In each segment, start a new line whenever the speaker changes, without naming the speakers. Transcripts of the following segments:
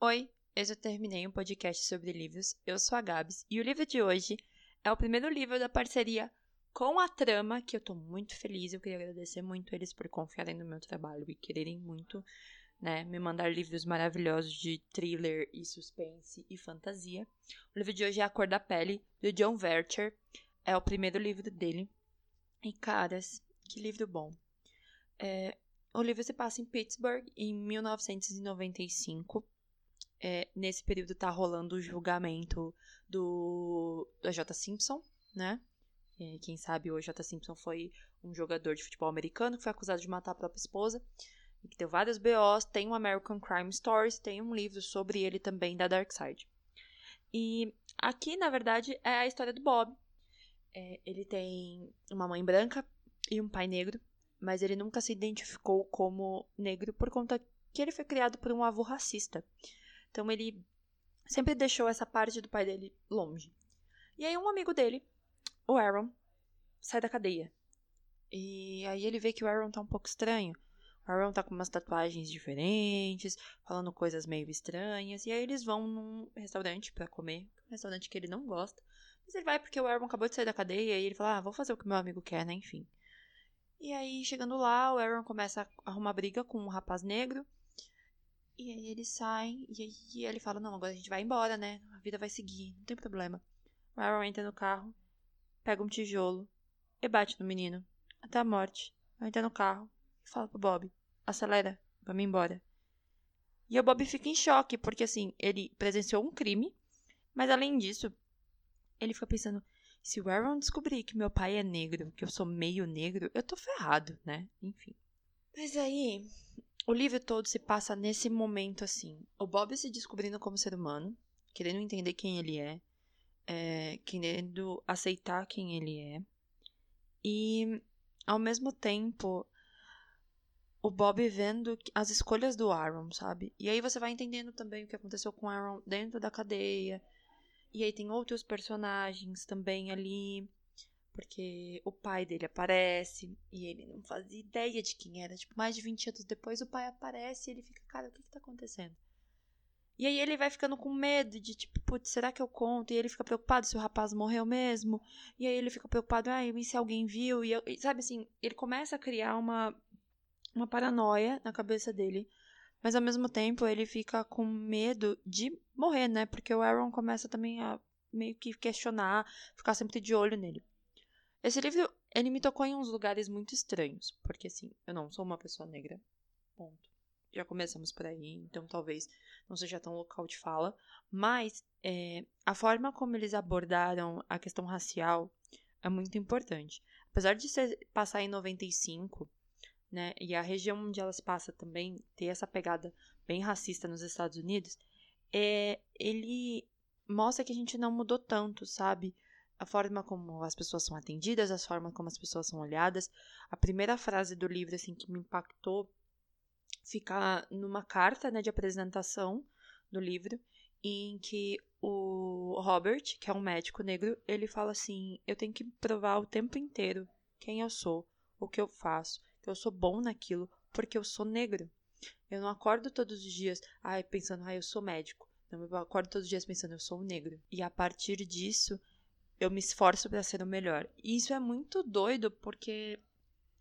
Oi, eu já terminei um podcast sobre livros. Eu sou a Gabs e o livro de hoje é o primeiro livro da parceria com a Trama, que eu tô muito feliz. Eu queria agradecer muito eles por confiarem no meu trabalho e quererem muito, né, me mandar livros maravilhosos de thriller e suspense e fantasia. O livro de hoje é A Cor da Pele, do John Vercher. É o primeiro livro dele. E caras, que livro bom. É, o livro se passa em Pittsburgh em 1995 é, nesse período tá rolando o julgamento do, do J. Simpson, né? E, quem sabe o J. Simpson foi um jogador de futebol americano que foi acusado de matar a própria esposa. E que deu vários BOs. Tem o American Crime Stories, tem um livro sobre ele também da Dark Side. E aqui, na verdade, é a história do Bob. É, ele tem uma mãe branca e um pai negro, mas ele nunca se identificou como negro por conta que ele foi criado por um avô racista. Então ele sempre deixou essa parte do pai dele longe. E aí um amigo dele, o Aaron, sai da cadeia. E aí ele vê que o Aaron tá um pouco estranho. O Aaron tá com umas tatuagens diferentes, falando coisas meio estranhas. E aí eles vão num restaurante para comer, um restaurante que ele não gosta. Mas ele vai porque o Aaron acabou de sair da cadeia e ele fala: "Ah, vou fazer o que meu amigo quer, né, enfim". E aí, chegando lá, o Aaron começa a arrumar briga com um rapaz negro. E aí eles saem e aí ele fala: Não, agora a gente vai embora, né? A vida vai seguir, não tem problema. Aaron entra no carro, pega um tijolo e bate no menino até a morte. Entra no carro e fala pro Bob: Acelera, vamos embora. E o Bob fica em choque, porque assim, ele presenciou um crime, mas além disso, ele fica pensando: se o Aaron descobrir que meu pai é negro, que eu sou meio negro, eu tô ferrado, né? Enfim. Mas aí, o livro todo se passa nesse momento assim. O Bob se descobrindo como ser humano, querendo entender quem ele é, é querendo aceitar quem ele é. E ao mesmo tempo o Bob vendo as escolhas do Aaron, sabe? E aí você vai entendendo também o que aconteceu com o Aaron dentro da cadeia. E aí tem outros personagens também ali porque o pai dele aparece e ele não fazia ideia de quem era. Tipo, mais de 20 anos depois o pai aparece e ele fica, cara, o que que tá acontecendo? E aí ele vai ficando com medo de, tipo, putz, será que eu conto? E ele fica preocupado se o rapaz morreu mesmo. E aí ele fica preocupado, ah, e se alguém viu? E, eu, e sabe assim, ele começa a criar uma, uma paranoia na cabeça dele. Mas ao mesmo tempo ele fica com medo de morrer, né? Porque o Aaron começa também a meio que questionar, ficar sempre de olho nele. Esse livro, ele me tocou em uns lugares muito estranhos, porque assim, eu não sou uma pessoa negra, ponto. Já começamos por aí, então talvez não seja tão local de fala, mas é, a forma como eles abordaram a questão racial é muito importante. Apesar de ser, passar em 95, né, e a região onde ela se passa também ter essa pegada bem racista nos Estados Unidos, é, ele mostra que a gente não mudou tanto, sabe? A forma como as pessoas são atendidas, a forma como as pessoas são olhadas. A primeira frase do livro assim que me impactou fica numa carta, né, de apresentação do livro, em que o Robert, que é um médico negro, ele fala assim: "Eu tenho que provar o tempo inteiro quem eu sou, o que eu faço, que eu sou bom naquilo, porque eu sou negro. Eu não acordo todos os dias, ai, pensando, ai, eu sou médico. Não, eu acordo todos os dias pensando, eu sou um negro. E a partir disso, eu me esforço para ser o melhor. E isso é muito doido porque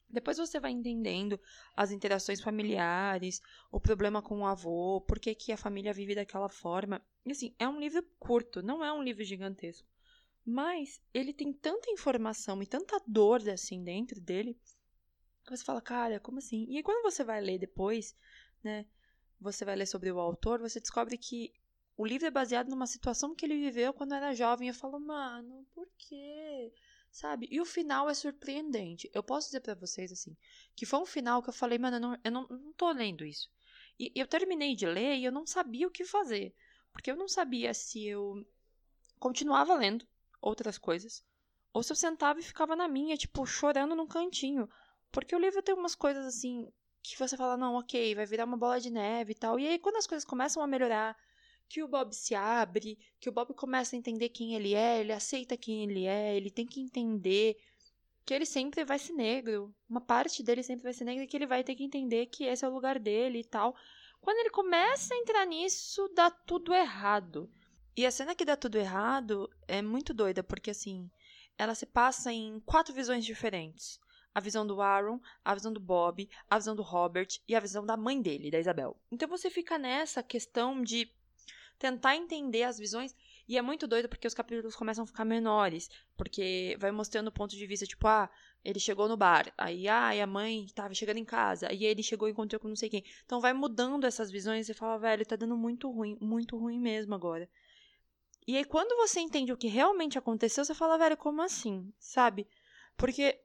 depois você vai entendendo as interações familiares, o problema com o avô, por que, que a família vive daquela forma. E assim, é um livro curto, não é um livro gigantesco. Mas ele tem tanta informação e tanta dor assim dentro dele que você fala, cara, como assim? E aí, quando você vai ler depois, né? Você vai ler sobre o autor, você descobre que o livro é baseado numa situação que ele viveu quando era jovem. Eu falo, mano, por quê? Sabe? E o final é surpreendente. Eu posso dizer para vocês, assim, que foi um final que eu falei, mano, eu não, eu não, não tô lendo isso. E eu terminei de ler e eu não sabia o que fazer. Porque eu não sabia se eu continuava lendo outras coisas, ou se eu sentava e ficava na minha, tipo, chorando num cantinho. Porque o livro tem umas coisas assim que você fala, não, ok, vai virar uma bola de neve e tal. E aí, quando as coisas começam a melhorar, que o Bob se abre, que o Bob começa a entender quem ele é, ele aceita quem ele é, ele tem que entender que ele sempre vai ser negro. Uma parte dele sempre vai ser negra e que ele vai ter que entender que esse é o lugar dele e tal. Quando ele começa a entrar nisso, dá tudo errado. E a cena que dá tudo errado é muito doida, porque assim, ela se passa em quatro visões diferentes. A visão do Aaron, a visão do Bob, a visão do Robert e a visão da mãe dele, da Isabel. Então você fica nessa questão de tentar entender as visões. E é muito doido porque os capítulos começam a ficar menores. Porque vai mostrando o ponto de vista, tipo, ah, ele chegou no bar. Aí, ah, e a mãe estava chegando em casa. Aí ele chegou e encontrou com não sei quem. Então vai mudando essas visões e fala, velho, tá dando muito ruim, muito ruim mesmo agora. E aí, quando você entende o que realmente aconteceu, você fala, velho, como assim? Sabe? Porque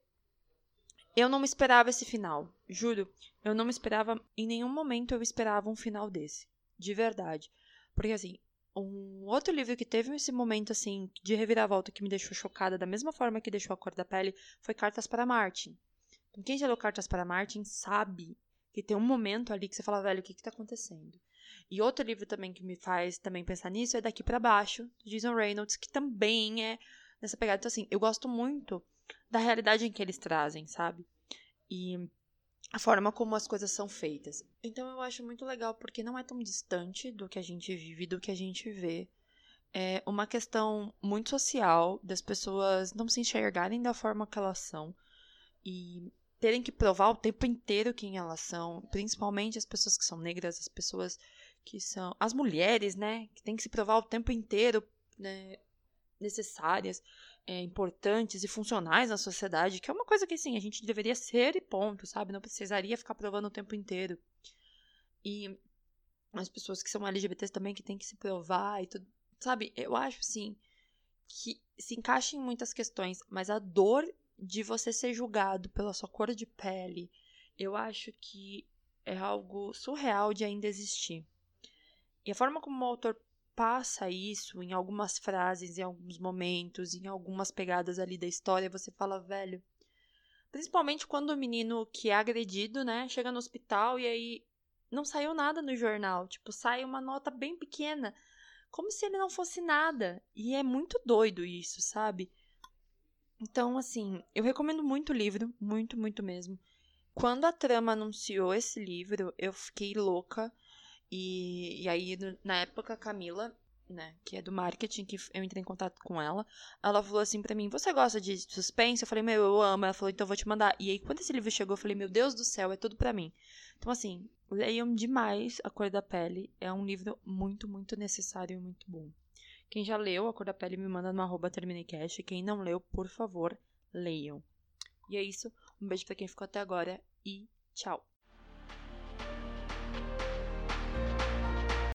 eu não me esperava esse final. Juro, eu não me esperava. Em nenhum momento eu esperava um final desse. De verdade. Porque, assim, um outro livro que teve esse momento, assim, de reviravolta que me deixou chocada, da mesma forma que deixou a cor da pele, foi Cartas para Martin. Então, quem já leu Cartas para Martin sabe que tem um momento ali que você fala, velho, o que que tá acontecendo? E outro livro também que me faz também pensar nisso é Daqui para Baixo, de Jason Reynolds, que também é nessa pegada. Então, assim, eu gosto muito da realidade em que eles trazem, sabe? E a forma como as coisas são feitas. Então eu acho muito legal porque não é tão distante do que a gente vive, do que a gente vê. É uma questão muito social das pessoas não se enxergarem da forma que elas são e terem que provar o tempo inteiro quem elas são, principalmente as pessoas que são negras, as pessoas que são as mulheres, né, que tem que se provar o tempo inteiro, né, necessárias, é, importantes e funcionais na sociedade, que é uma coisa que assim, a gente deveria ser e ponto, sabe? Não precisaria ficar provando o tempo inteiro. E as pessoas que são LGBTs também que tem que se provar e tudo, sabe? Eu acho assim que se encaixa em muitas questões, mas a dor de você ser julgado pela sua cor de pele, eu acho que é algo surreal de ainda existir. E a forma como o autor passa isso em algumas frases, em alguns momentos, em algumas pegadas ali da história, você fala, velho. Principalmente quando o menino que é agredido, né, chega no hospital e aí não saiu nada no jornal. Tipo, sai uma nota bem pequena. Como se ele não fosse nada. E é muito doido isso, sabe? Então, assim, eu recomendo muito o livro, muito, muito mesmo. Quando a trama anunciou esse livro, eu fiquei louca. E, e aí, na época, a Camila, né, que é do marketing, que eu entrei em contato com ela, ela falou assim pra mim: Você gosta de suspense? Eu falei: Meu, eu amo. Ela falou: Então vou te mandar. E aí, quando esse livro chegou, eu falei: Meu Deus do céu, é tudo pra mim. Então, assim, leiam demais A Cor da Pele. É um livro muito, muito necessário e muito bom. Quem já leu A Cor da Pele me manda no arroba terminecast. Quem não leu, por favor, leiam. E é isso. Um beijo para quem ficou até agora e tchau.